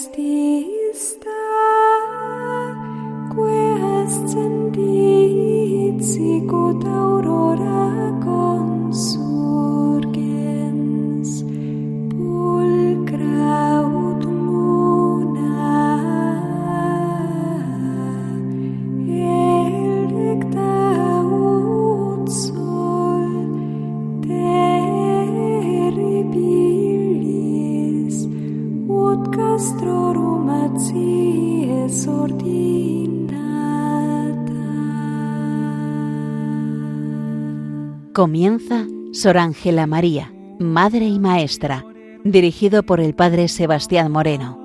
Christi. Comienza Sor Ángela María, Madre y Maestra, dirigido por el Padre Sebastián Moreno.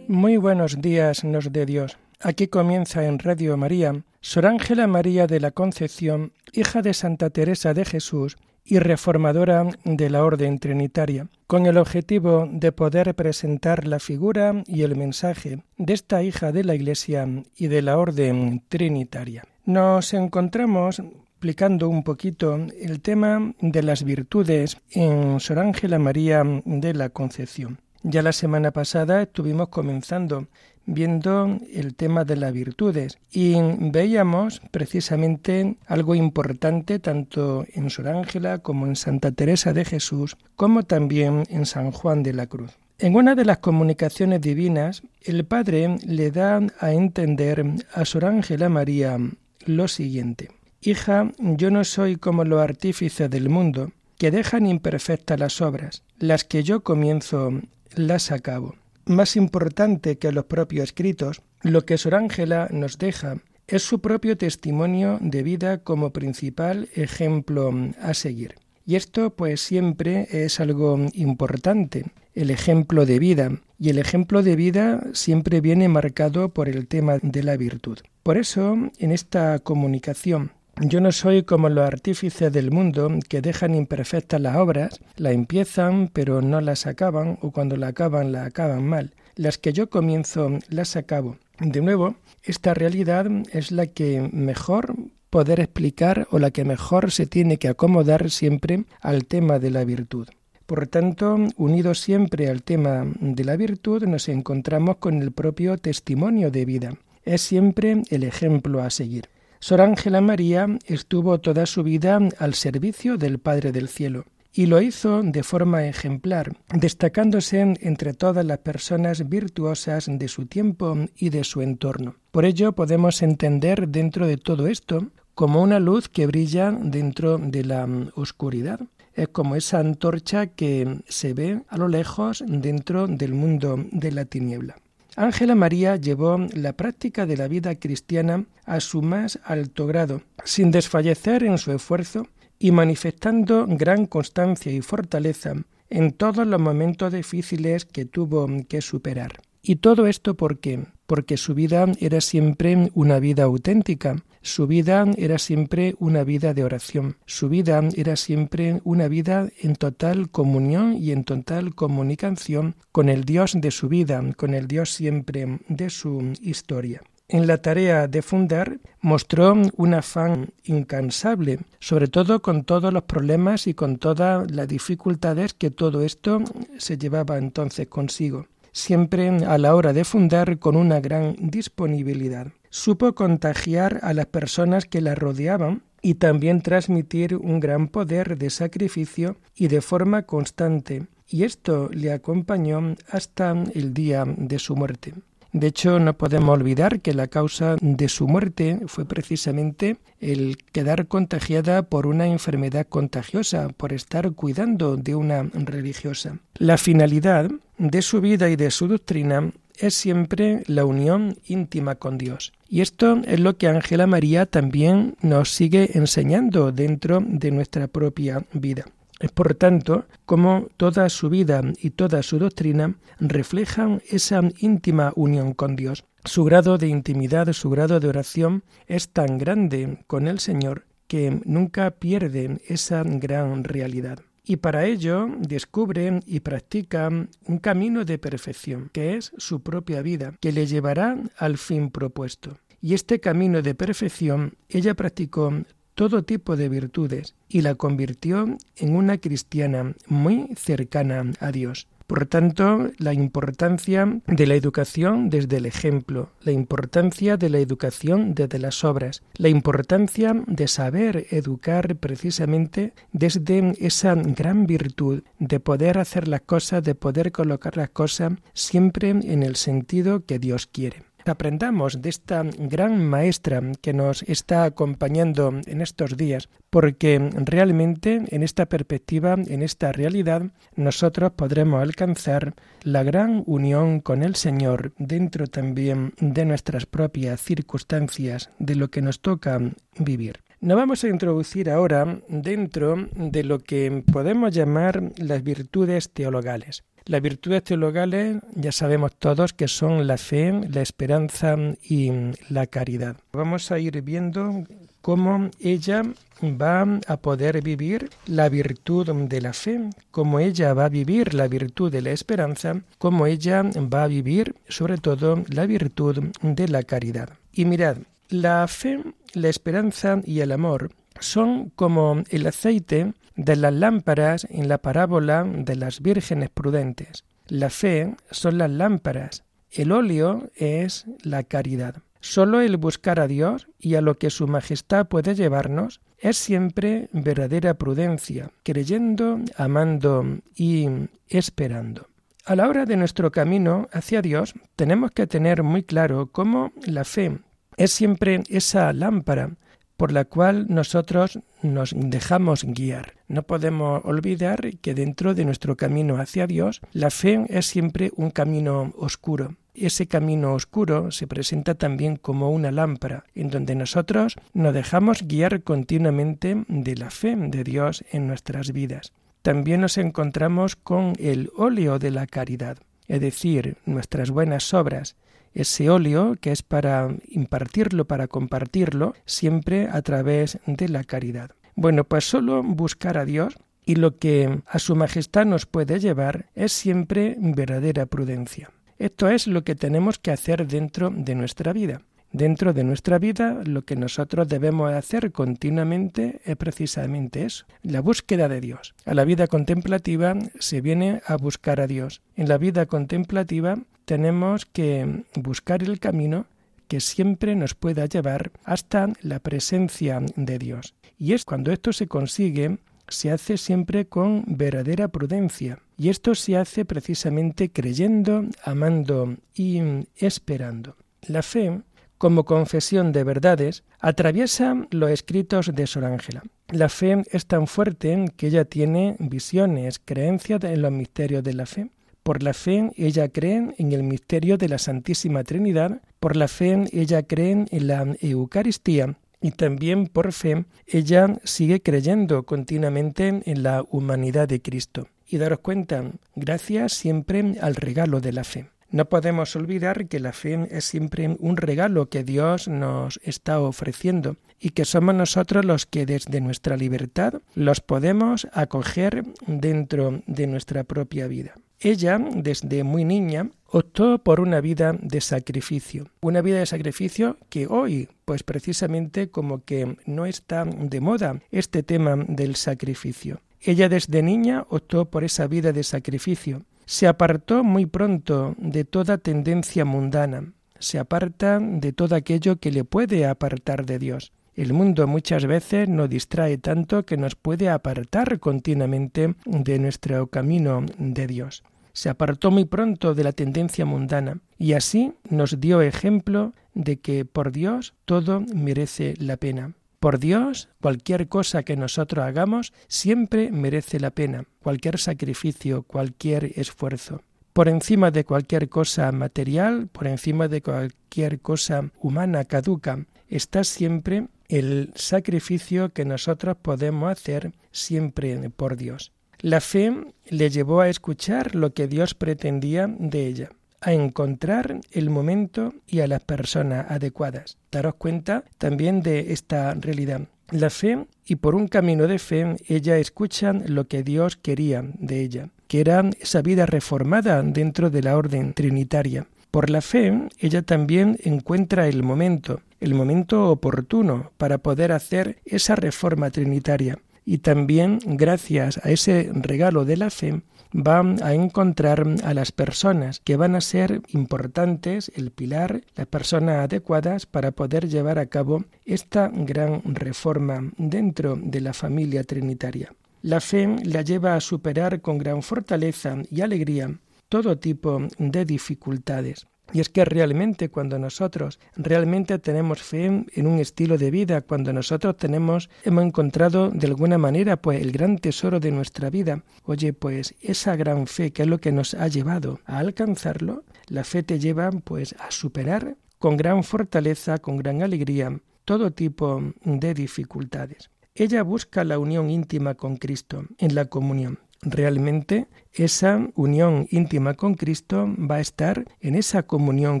Muy buenos días, nos de Dios. Aquí comienza en Radio María Sor Ángela María de la Concepción, hija de Santa Teresa de Jesús y reformadora de la Orden Trinitaria, con el objetivo de poder presentar la figura y el mensaje de esta hija de la Iglesia y de la Orden Trinitaria. Nos encontramos explicando un poquito el tema de las virtudes en Sor Ángela María de la Concepción. Ya la semana pasada estuvimos comenzando viendo el tema de las virtudes y veíamos precisamente algo importante tanto en Sor Ángela como en Santa Teresa de Jesús, como también en San Juan de la Cruz. En una de las comunicaciones divinas, el Padre le da a entender a Sor Ángela María lo siguiente. Hija, yo no soy como los artífices del mundo, que dejan imperfectas las obras, las que yo comienzo las acabo. Más importante que los propios escritos, lo que Sor Ángela nos deja es su propio testimonio de vida como principal ejemplo a seguir. Y esto pues siempre es algo importante, el ejemplo de vida. Y el ejemplo de vida siempre viene marcado por el tema de la virtud. Por eso, en esta comunicación yo no soy como los artífices del mundo que dejan imperfectas las obras, la empiezan pero no las acaban o cuando la acaban la acaban mal. Las que yo comienzo las acabo. De nuevo, esta realidad es la que mejor poder explicar o la que mejor se tiene que acomodar siempre al tema de la virtud. Por tanto, unidos siempre al tema de la virtud, nos encontramos con el propio testimonio de vida. Es siempre el ejemplo a seguir. Sor Ángela María estuvo toda su vida al servicio del Padre del Cielo y lo hizo de forma ejemplar, destacándose entre todas las personas virtuosas de su tiempo y de su entorno. Por ello podemos entender dentro de todo esto como una luz que brilla dentro de la oscuridad. Es como esa antorcha que se ve a lo lejos dentro del mundo de la tiniebla. Ángela María llevó la práctica de la vida cristiana a su más alto grado, sin desfallecer en su esfuerzo y manifestando gran constancia y fortaleza en todos los momentos difíciles que tuvo que superar. Y todo esto ¿por qué? Porque su vida era siempre una vida auténtica, su vida era siempre una vida de oración, su vida era siempre una vida en total comunión y en total comunicación con el Dios de su vida, con el Dios siempre de su historia. En la tarea de fundar mostró un afán incansable, sobre todo con todos los problemas y con todas las dificultades que todo esto se llevaba entonces consigo siempre a la hora de fundar con una gran disponibilidad. Supo contagiar a las personas que la rodeaban y también transmitir un gran poder de sacrificio y de forma constante, y esto le acompañó hasta el día de su muerte. De hecho, no podemos olvidar que la causa de su muerte fue precisamente el quedar contagiada por una enfermedad contagiosa, por estar cuidando de una religiosa. La finalidad de su vida y de su doctrina es siempre la unión íntima con Dios. Y esto es lo que Ángela María también nos sigue enseñando dentro de nuestra propia vida. Es por tanto como toda su vida y toda su doctrina reflejan esa íntima unión con Dios. Su grado de intimidad, su grado de oración es tan grande con el Señor que nunca pierden esa gran realidad. Y para ello descubre y practica un camino de perfección, que es su propia vida, que le llevará al fin propuesto. Y este camino de perfección ella practicó todo tipo de virtudes y la convirtió en una cristiana muy cercana a Dios. Por tanto, la importancia de la educación desde el ejemplo, la importancia de la educación desde las obras, la importancia de saber educar precisamente desde esa gran virtud de poder hacer las cosas, de poder colocar las cosas siempre en el sentido que Dios quiere aprendamos de esta gran maestra que nos está acompañando en estos días, porque realmente en esta perspectiva, en esta realidad, nosotros podremos alcanzar la gran unión con el Señor dentro también de nuestras propias circunstancias, de lo que nos toca vivir. Nos vamos a introducir ahora dentro de lo que podemos llamar las virtudes teologales. Las virtudes teologales ya sabemos todos que son la fe, la esperanza y la caridad. Vamos a ir viendo cómo ella va a poder vivir la virtud de la fe, cómo ella va a vivir la virtud de la esperanza, cómo ella va a vivir sobre todo la virtud de la caridad. Y mirad, la fe, la esperanza y el amor son como el aceite de las lámparas en la parábola de las vírgenes prudentes. La fe son las lámparas, el óleo es la caridad. Solo el buscar a Dios y a lo que Su Majestad puede llevarnos es siempre verdadera prudencia, creyendo, amando y esperando. A la hora de nuestro camino hacia Dios tenemos que tener muy claro cómo la fe es siempre esa lámpara por la cual nosotros nos dejamos guiar. No podemos olvidar que dentro de nuestro camino hacia Dios, la fe es siempre un camino oscuro. Ese camino oscuro se presenta también como una lámpara, en donde nosotros nos dejamos guiar continuamente de la fe de Dios en nuestras vidas. También nos encontramos con el óleo de la caridad, es decir, nuestras buenas obras, ese óleo que es para impartirlo, para compartirlo, siempre a través de la caridad. Bueno, pues solo buscar a Dios y lo que a Su Majestad nos puede llevar es siempre verdadera prudencia. Esto es lo que tenemos que hacer dentro de nuestra vida. Dentro de nuestra vida lo que nosotros debemos hacer continuamente es precisamente eso, la búsqueda de Dios. A la vida contemplativa se viene a buscar a Dios. En la vida contemplativa tenemos que buscar el camino que siempre nos pueda llevar hasta la presencia de Dios. Y es cuando esto se consigue, se hace siempre con verdadera prudencia. Y esto se hace precisamente creyendo, amando y esperando. La fe, como confesión de verdades, atraviesa los escritos de Sor Ángela. La fe es tan fuerte que ella tiene visiones, creencias en los misterios de la fe. Por la fe ella cree en el misterio de la Santísima Trinidad, por la fe ella cree en la Eucaristía y también por fe ella sigue creyendo continuamente en la humanidad de Cristo. Y daros cuenta, gracias siempre al regalo de la fe. No podemos olvidar que la fe es siempre un regalo que Dios nos está ofreciendo y que somos nosotros los que desde nuestra libertad los podemos acoger dentro de nuestra propia vida. Ella, desde muy niña, optó por una vida de sacrificio, una vida de sacrificio que hoy, pues precisamente como que no está de moda este tema del sacrificio. Ella desde niña optó por esa vida de sacrificio. Se apartó muy pronto de toda tendencia mundana, se aparta de todo aquello que le puede apartar de Dios. El mundo muchas veces nos distrae tanto que nos puede apartar continuamente de nuestro camino de Dios. Se apartó muy pronto de la tendencia mundana y así nos dio ejemplo de que por Dios todo merece la pena. Por Dios, cualquier cosa que nosotros hagamos siempre merece la pena, cualquier sacrificio, cualquier esfuerzo. Por encima de cualquier cosa material, por encima de cualquier cosa humana caduca, está siempre el sacrificio que nosotros podemos hacer siempre por Dios. La fe le llevó a escuchar lo que Dios pretendía de ella, a encontrar el momento y a las personas adecuadas. Daros cuenta también de esta realidad. La fe, y por un camino de fe, ella escucha lo que Dios quería de ella, que era esa vida reformada dentro de la orden trinitaria, Por la fe, ella también encuentra el momento, el momento oportuno para poder hacer esa reforma trinitaria. Y también, gracias a ese regalo de la fe, va a encontrar a las personas que van a ser importantes, el pilar, las personas adecuadas para poder llevar a cabo esta gran reforma dentro de la familia trinitaria. La fe la lleva a superar con gran fortaleza y alegría todo tipo de dificultades. Y es que realmente cuando nosotros realmente tenemos fe en un estilo de vida, cuando nosotros tenemos, hemos encontrado de alguna manera pues el gran tesoro de nuestra vida, oye pues esa gran fe que es lo que nos ha llevado a alcanzarlo, la fe te lleva pues a superar con gran fortaleza, con gran alegría, todo tipo de dificultades. Ella busca la unión íntima con Cristo en la comunión. Realmente esa unión íntima con Cristo va a estar en esa comunión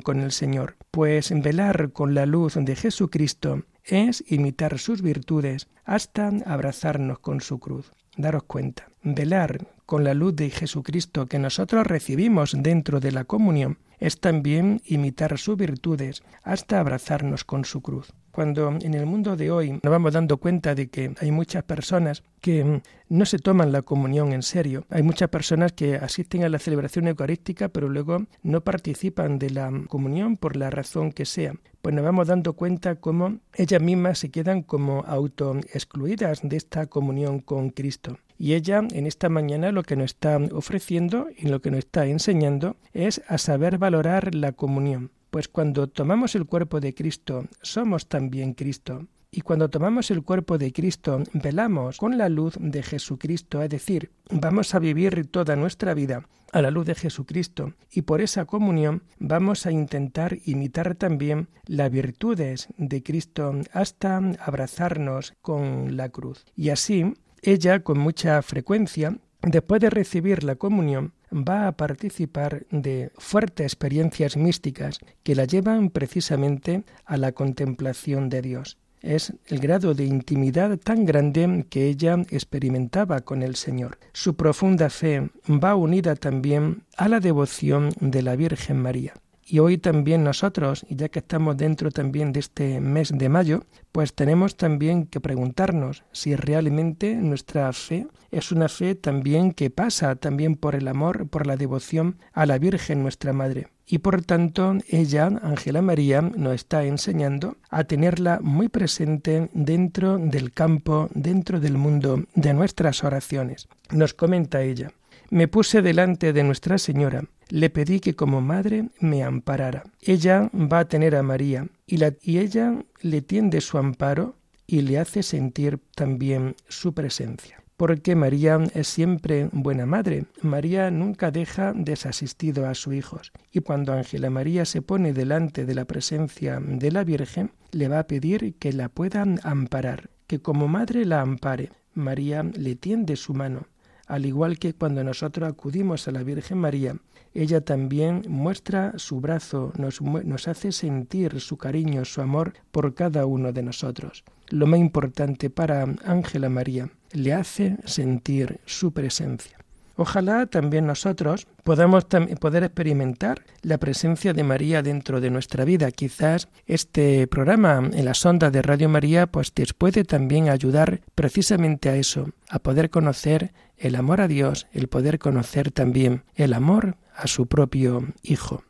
con el Señor, pues velar con la luz de Jesucristo es imitar sus virtudes hasta abrazarnos con su cruz. Daros cuenta, velar con la luz de Jesucristo que nosotros recibimos dentro de la comunión es también imitar sus virtudes hasta abrazarnos con su cruz. Cuando en el mundo de hoy nos vamos dando cuenta de que hay muchas personas que no se toman la comunión en serio, hay muchas personas que asisten a la celebración eucarística pero luego no participan de la comunión por la razón que sea, pues nos vamos dando cuenta cómo ellas mismas se quedan como auto excluidas de esta comunión con Cristo. Y ella en esta mañana lo que nos está ofreciendo y lo que nos está enseñando es a saber valorar la comunión. Pues cuando tomamos el cuerpo de Cristo, somos también Cristo. Y cuando tomamos el cuerpo de Cristo, velamos con la luz de Jesucristo, es decir, vamos a vivir toda nuestra vida a la luz de Jesucristo y por esa comunión vamos a intentar imitar también las virtudes de Cristo hasta abrazarnos con la cruz. Y así ella, con mucha frecuencia, después de recibir la comunión, va a participar de fuertes experiencias místicas que la llevan precisamente a la contemplación de Dios. Es el grado de intimidad tan grande que ella experimentaba con el Señor. Su profunda fe va unida también a la devoción de la Virgen María. Y hoy también nosotros, ya que estamos dentro también de este mes de mayo, pues tenemos también que preguntarnos si realmente nuestra fe es una fe también que pasa también por el amor, por la devoción a la Virgen nuestra Madre. Y por tanto, ella, Ángela María, nos está enseñando a tenerla muy presente dentro del campo, dentro del mundo de nuestras oraciones. Nos comenta ella, me puse delante de Nuestra Señora le pedí que como madre me amparara. Ella va a tener a María y, la, y ella le tiende su amparo y le hace sentir también su presencia. Porque María es siempre buena madre. María nunca deja desasistido a sus hijos. Y cuando Ángela María se pone delante de la presencia de la Virgen, le va a pedir que la puedan amparar, que como madre la ampare. María le tiende su mano, al igual que cuando nosotros acudimos a la Virgen María, ella también muestra su brazo, nos, hace sentir su cariño, su amor por cada uno de nosotros. Lo más importante para Ángela María, le hace sentir su presencia. Ojalá también nosotros podamos poder experimentar la presencia de María dentro de nuestra vida. Quizás este programa en la sonda de Radio María pues te puede también ayudar precisamente a eso, a poder conocer el amor a Dios, el poder conocer también el amor a su propio Hijo.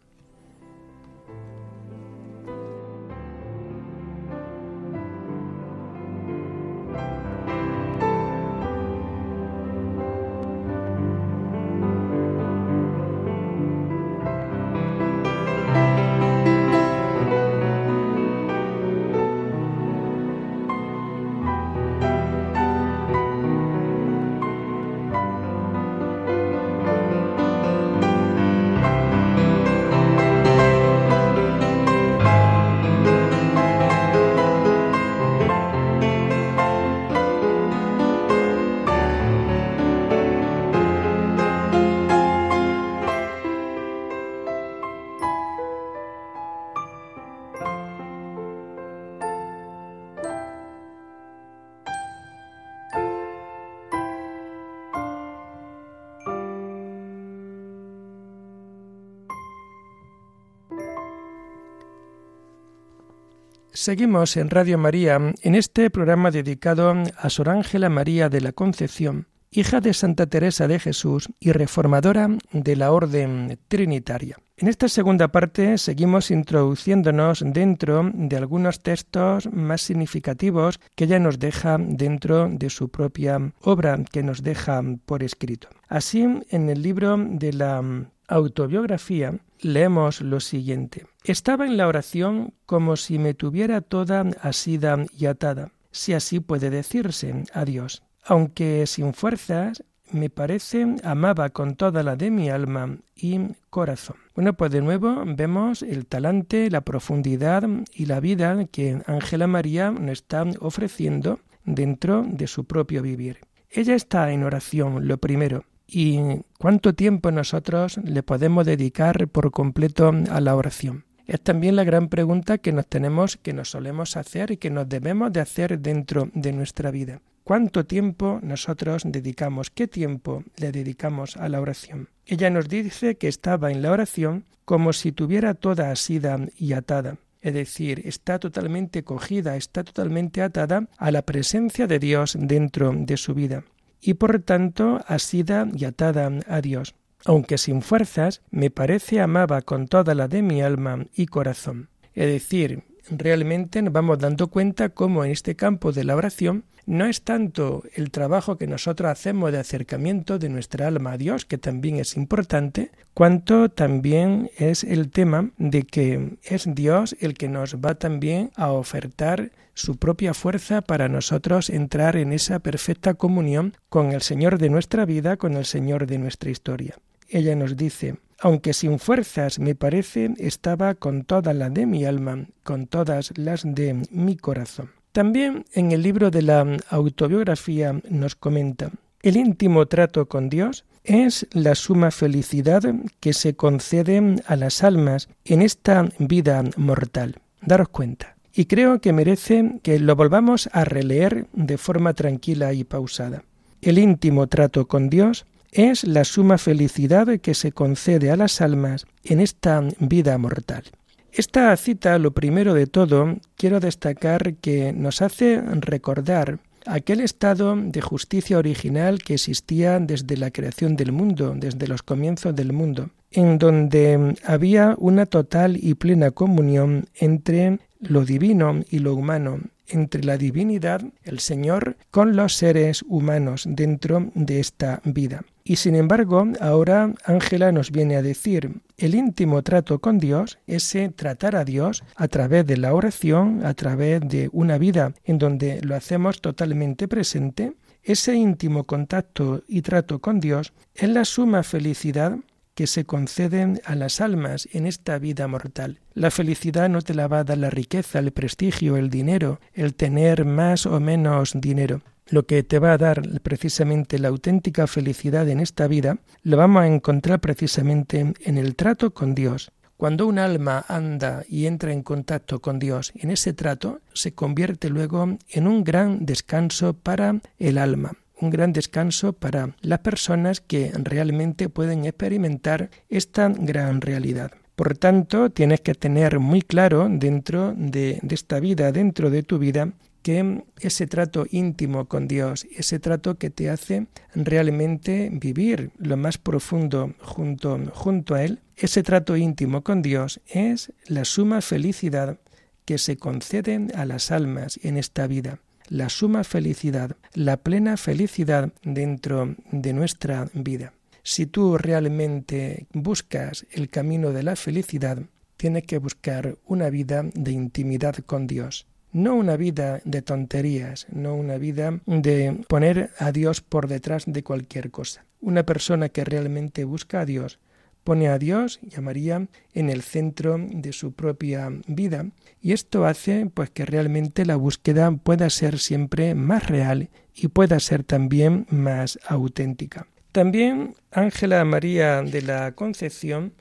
Seguimos en Radio María en este programa dedicado a Sor Ángela María de la Concepción, hija de Santa Teresa de Jesús y reformadora de la Orden Trinitaria. En esta segunda parte seguimos introduciéndonos dentro de algunos textos más significativos que ella nos deja dentro de su propia obra que nos deja por escrito. Así, en el libro de la autobiografía leemos lo siguiente. Estaba en la oración como si me tuviera toda asida y atada, si así puede decirse, a Dios. Aunque sin fuerzas, me parece amaba con toda la de mi alma y corazón. Bueno, pues de nuevo vemos el talante, la profundidad y la vida que Ángela María nos está ofreciendo dentro de su propio vivir. Ella está en oración, lo primero, y cuánto tiempo nosotros le podemos dedicar por completo a la oración. Es también la gran pregunta que nos tenemos, que nos solemos hacer y que nos debemos de hacer dentro de nuestra vida. ¿Cuánto tiempo nosotros dedicamos? ¿Qué tiempo le dedicamos a la oración? Ella nos dice que estaba en la oración como si tuviera toda asida y atada. Es decir, está totalmente cogida, está totalmente atada a la presencia de Dios dentro de su vida y por tanto asida y atada a Dios. Aunque sin fuerzas, me parece amaba con toda la de mi alma y corazón. Es decir, realmente nos vamos dando cuenta cómo en este campo de la oración no es tanto el trabajo que nosotros hacemos de acercamiento de nuestra alma a Dios, que también es importante, cuanto también es el tema de que es Dios el que nos va también a ofertar su propia fuerza para nosotros entrar en esa perfecta comunión con el Señor de nuestra vida, con el Señor de nuestra historia. Ella nos dice, aunque sin fuerzas me parece, estaba con toda la de mi alma, con todas las de mi corazón. También en el libro de la autobiografía nos comenta, el íntimo trato con Dios es la suma felicidad que se concede a las almas en esta vida mortal. Daros cuenta. Y creo que merece que lo volvamos a releer de forma tranquila y pausada. El íntimo trato con Dios es la suma felicidad que se concede a las almas en esta vida mortal. Esta cita, lo primero de todo, quiero destacar que nos hace recordar aquel estado de justicia original que existía desde la creación del mundo, desde los comienzos del mundo, en donde había una total y plena comunión entre lo divino y lo humano, entre la divinidad, el Señor, con los seres humanos dentro de esta vida. Y sin embargo, ahora Ángela nos viene a decir, el íntimo trato con Dios, ese tratar a Dios a través de la oración, a través de una vida en donde lo hacemos totalmente presente, ese íntimo contacto y trato con Dios es la suma felicidad que se conceden a las almas en esta vida mortal. La felicidad no te la va a dar la riqueza, el prestigio, el dinero, el tener más o menos dinero. Lo que te va a dar precisamente la auténtica felicidad en esta vida, lo vamos a encontrar precisamente en el trato con Dios. Cuando un alma anda y entra en contacto con Dios, en ese trato se convierte luego en un gran descanso para el alma un gran descanso para las personas que realmente pueden experimentar esta gran realidad. Por tanto, tienes que tener muy claro dentro de, de, esta vida, dentro de tu vida, que ese trato íntimo con Dios, ese trato que te hace realmente vivir lo más profundo junto, junto a Él, ese trato íntimo con Dios es la suma felicidad que se concede a las almas en esta vida la suma felicidad, la plena felicidad dentro de nuestra vida. Si tú realmente buscas el camino de la felicidad, tienes que buscar una vida de intimidad con Dios. No una vida de tonterías, no una vida de poner a Dios por detrás de cualquier cosa. Una persona que realmente busca a Dios pone a Dios y a María en el centro de su propia vida y esto hace pues que realmente la búsqueda pueda ser siempre más real y pueda ser también más auténtica. También Ángela María de la Concepción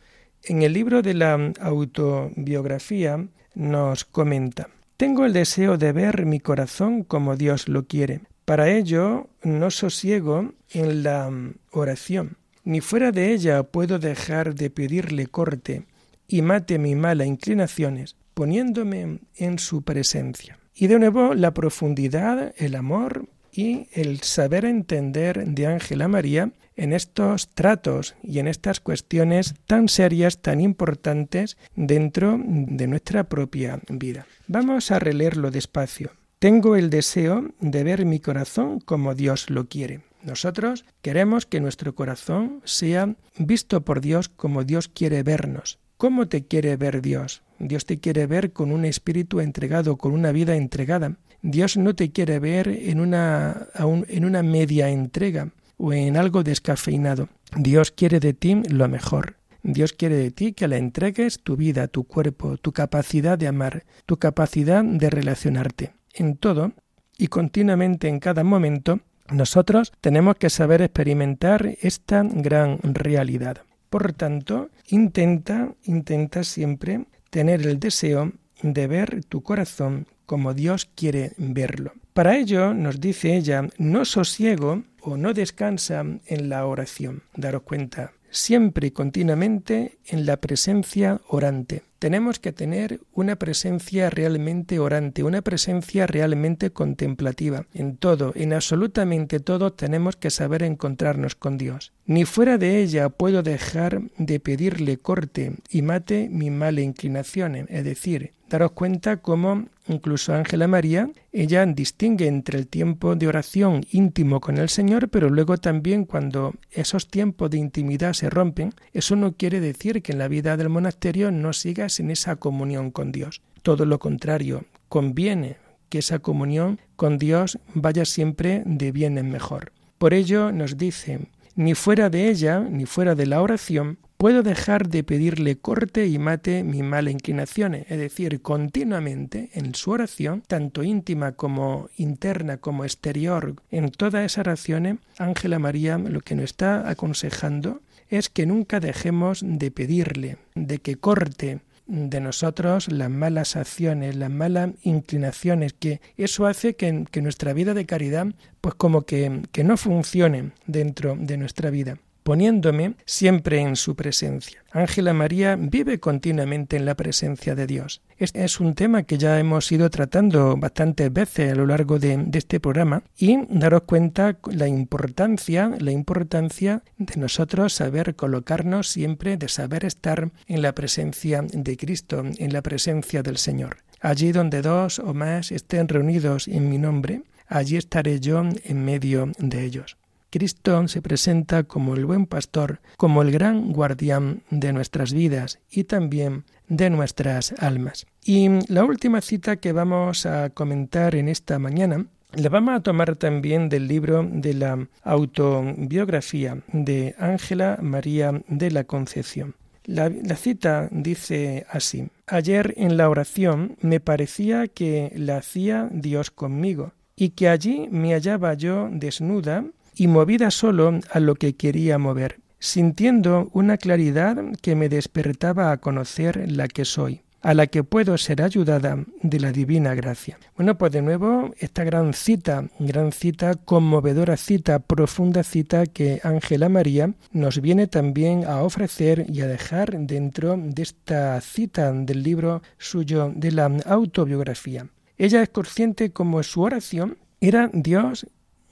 en el libro de la autobiografía nos comenta Tengo el deseo de ver mi corazón como Dios lo quiere. Para ello no sosiego en la oración ni fuera de ella puedo dejar de pedirle corte y mate mis malas inclinaciones, poniéndome en su presencia. Y de nuevo la profundidad, el amor y el saber entender de Ángela María en estos tratos y en estas cuestiones tan serias, tan importantes dentro de nuestra propia vida. Vamos a releerlo despacio. Tengo el deseo de ver mi corazón como Dios lo quiere. Nosotros queremos que nuestro corazón sea visto por Dios como Dios quiere vernos. ¿Cómo te quiere ver Dios? Dios te quiere ver con un espíritu entregado, con una vida entregada. Dios no te quiere ver en una, en una media entrega o en algo descafeinado. Dios quiere de ti lo mejor. Dios quiere de ti que le entregues tu vida, tu cuerpo, tu capacidad de amar, tu capacidad de relacionarte. En todo y continuamente en cada momento, nosotros tenemos que saber experimentar esta gran realidad. Por tanto, intenta, intenta siempre tener el deseo de ver tu corazón como Dios quiere verlo. Para ello, nos dice ella, no sosiego o no descansa en la oración. Daros cuenta, siempre y continuamente en la presencia orante. Tenemos que tener una presencia realmente orante, una presencia realmente contemplativa. En todo, en absolutamente todo, tenemos que saber encontrarnos con Dios. Ni fuera de ella puedo dejar de pedirle corte y mate mi mala inclinaciones, es decir, daros cuenta cómo incluso Ángela María, ella distingue entre el tiempo de oración íntimo con el Señor, pero luego también cuando esos tiempos de intimidad se rompen, eso no quiere decir que en la vida del monasterio no sigas en esa comunión con Dios. Todo lo contrario, conviene que esa comunión con Dios vaya siempre de bien en mejor. Por ello nos dice, ni fuera de ella, ni fuera de la oración, puedo dejar de pedirle corte y mate mi mala inclinaciones, es decir, continuamente en su oración, tanto íntima como interna como exterior, en todas esas oraciones, Ángela María lo que nos está aconsejando es que nunca dejemos de pedirle, de que corte de nosotros las malas acciones, las malas inclinaciones, que eso hace que, que nuestra vida de caridad pues como que no funcione dentro de nuestra vida poniéndome siempre en su presencia. Ángela María vive continuamente en la presencia de Dios. Este es un tema que ya hemos ido tratando bastantes veces a lo largo de, este programa y daros cuenta la importancia, la importancia de nosotros saber colocarnos siempre, de saber estar en la presencia de Cristo, en la presencia del Señor. Allí donde dos o más estén reunidos en mi nombre, allí estaré yo en medio de ellos. Cristo se presenta como el buen pastor, como el gran guardián de nuestras vidas y también de nuestras almas. Y la última cita que vamos a comentar en esta mañana la vamos a tomar también del libro de la autobiografía de Ángela María de la Concepción. La, cita dice así, Ayer en la oración me parecía que la hacía Dios conmigo y que allí me hallaba yo desnuda y movida solo a lo que quería mover, sintiendo una claridad que me despertaba a conocer la que soy a la que puedo ser ayudada de la divina gracia. Bueno, pues de nuevo esta gran cita, gran cita, conmovedora cita, profunda cita que Ángela María nos viene también a ofrecer y a dejar dentro de esta cita del libro suyo de la autobiografía. Ella es consciente como su oración era Dios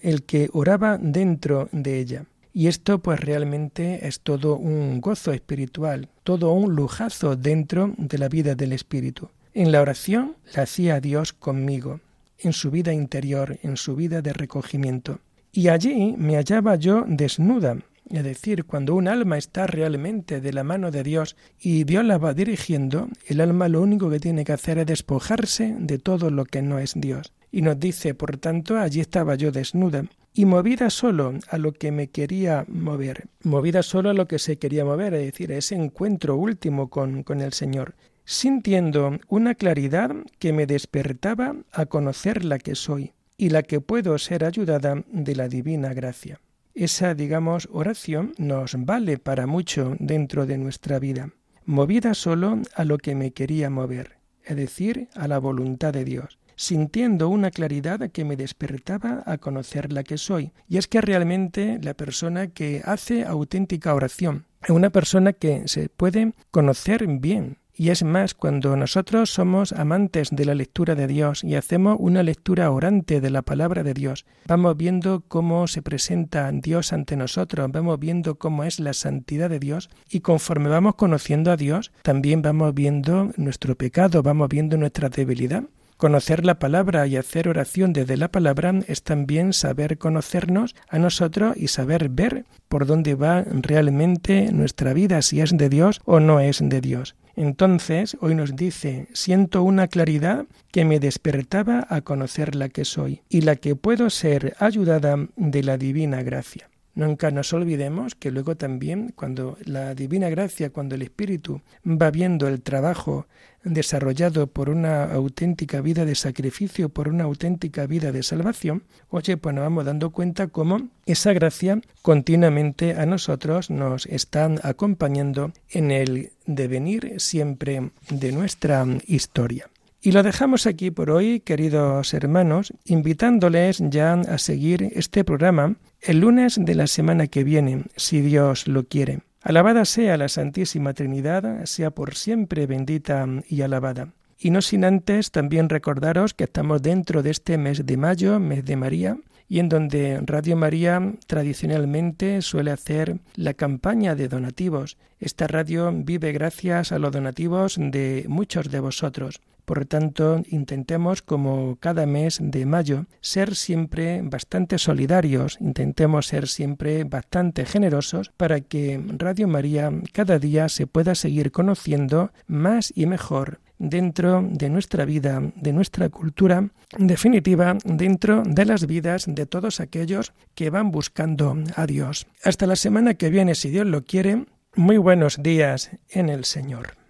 el que oraba dentro de ella. Y esto pues realmente es todo un gozo espiritual, todo un lujazo dentro de la vida del Espíritu. En la oración la hacía Dios conmigo, en su vida interior, en su vida de recogimiento. Y allí me hallaba yo desnuda, es decir, cuando un alma está realmente de la mano de Dios y Dios la va dirigiendo, el alma lo único que tiene que hacer es despojarse de todo lo que no es Dios. Y nos dice, por tanto, allí estaba yo desnuda y movida solo a lo que me quería mover, movida solo a lo que se quería mover, es decir, a ese encuentro último con, con el Señor, sintiendo una claridad que me despertaba a conocer la que soy y la que puedo ser ayudada de la divina gracia. Esa, digamos, oración nos vale para mucho dentro de nuestra vida, movida solo a lo que me quería mover, es decir, a la voluntad de Dios sintiendo una claridad que me despertaba a conocer la que soy. Y es que realmente la persona que hace auténtica oración es una persona que se puede conocer bien Y es más, cuando nosotros somos amantes de la lectura de Dios y hacemos una lectura orante de la palabra de Dios, vamos viendo cómo se presenta Dios ante nosotros, vamos viendo cómo es la santidad de Dios y conforme vamos conociendo a Dios, también vamos viendo nuestro pecado, vamos viendo nuestra debilidad. Conocer la palabra y hacer oración desde la palabra es también saber conocernos a nosotros y saber ver por dónde va realmente nuestra vida, si es de Dios o no es de Dios. Entonces, hoy nos dice, siento una claridad que me despertaba a conocer la que soy y la que puedo ser ayudada de la divina gracia. Nunca nos olvidemos que luego también cuando la divina gracia, cuando el Espíritu va viendo el trabajo desarrollado por una auténtica vida de sacrificio, por una auténtica vida de salvación, oye, pues nos vamos dando cuenta cómo esa gracia continuamente a nosotros nos está acompañando en el devenir siempre de nuestra historia. Y lo dejamos aquí por hoy, queridos hermanos, invitándoles ya a seguir este programa el lunes de la semana que viene, si Dios lo quiere. Alabada sea la Santísima Trinidad, sea por siempre bendita y alabada. Y no sin antes también recordaros que estamos dentro de este mes de mayo, mes de María, y en donde Radio María tradicionalmente suele hacer la campaña de donativos. Esta radio vive gracias a los donativos de muchos de vosotros. Por tanto, intentemos, como cada mes de mayo, ser siempre bastante solidarios, intentemos ser siempre bastante generosos para que Radio María cada día se pueda seguir conociendo más y mejor dentro de nuestra vida, de nuestra cultura, en definitiva, dentro de las vidas de todos aquellos que van buscando a Dios. Hasta la semana que viene, si Dios lo quiere, muy buenos días en el Señor.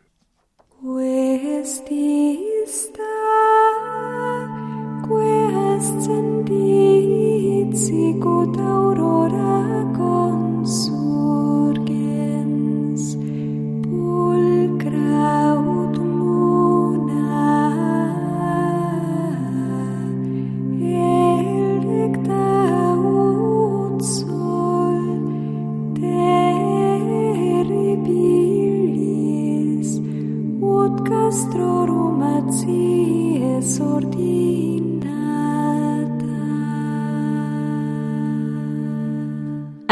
Questi sta, quest sendit.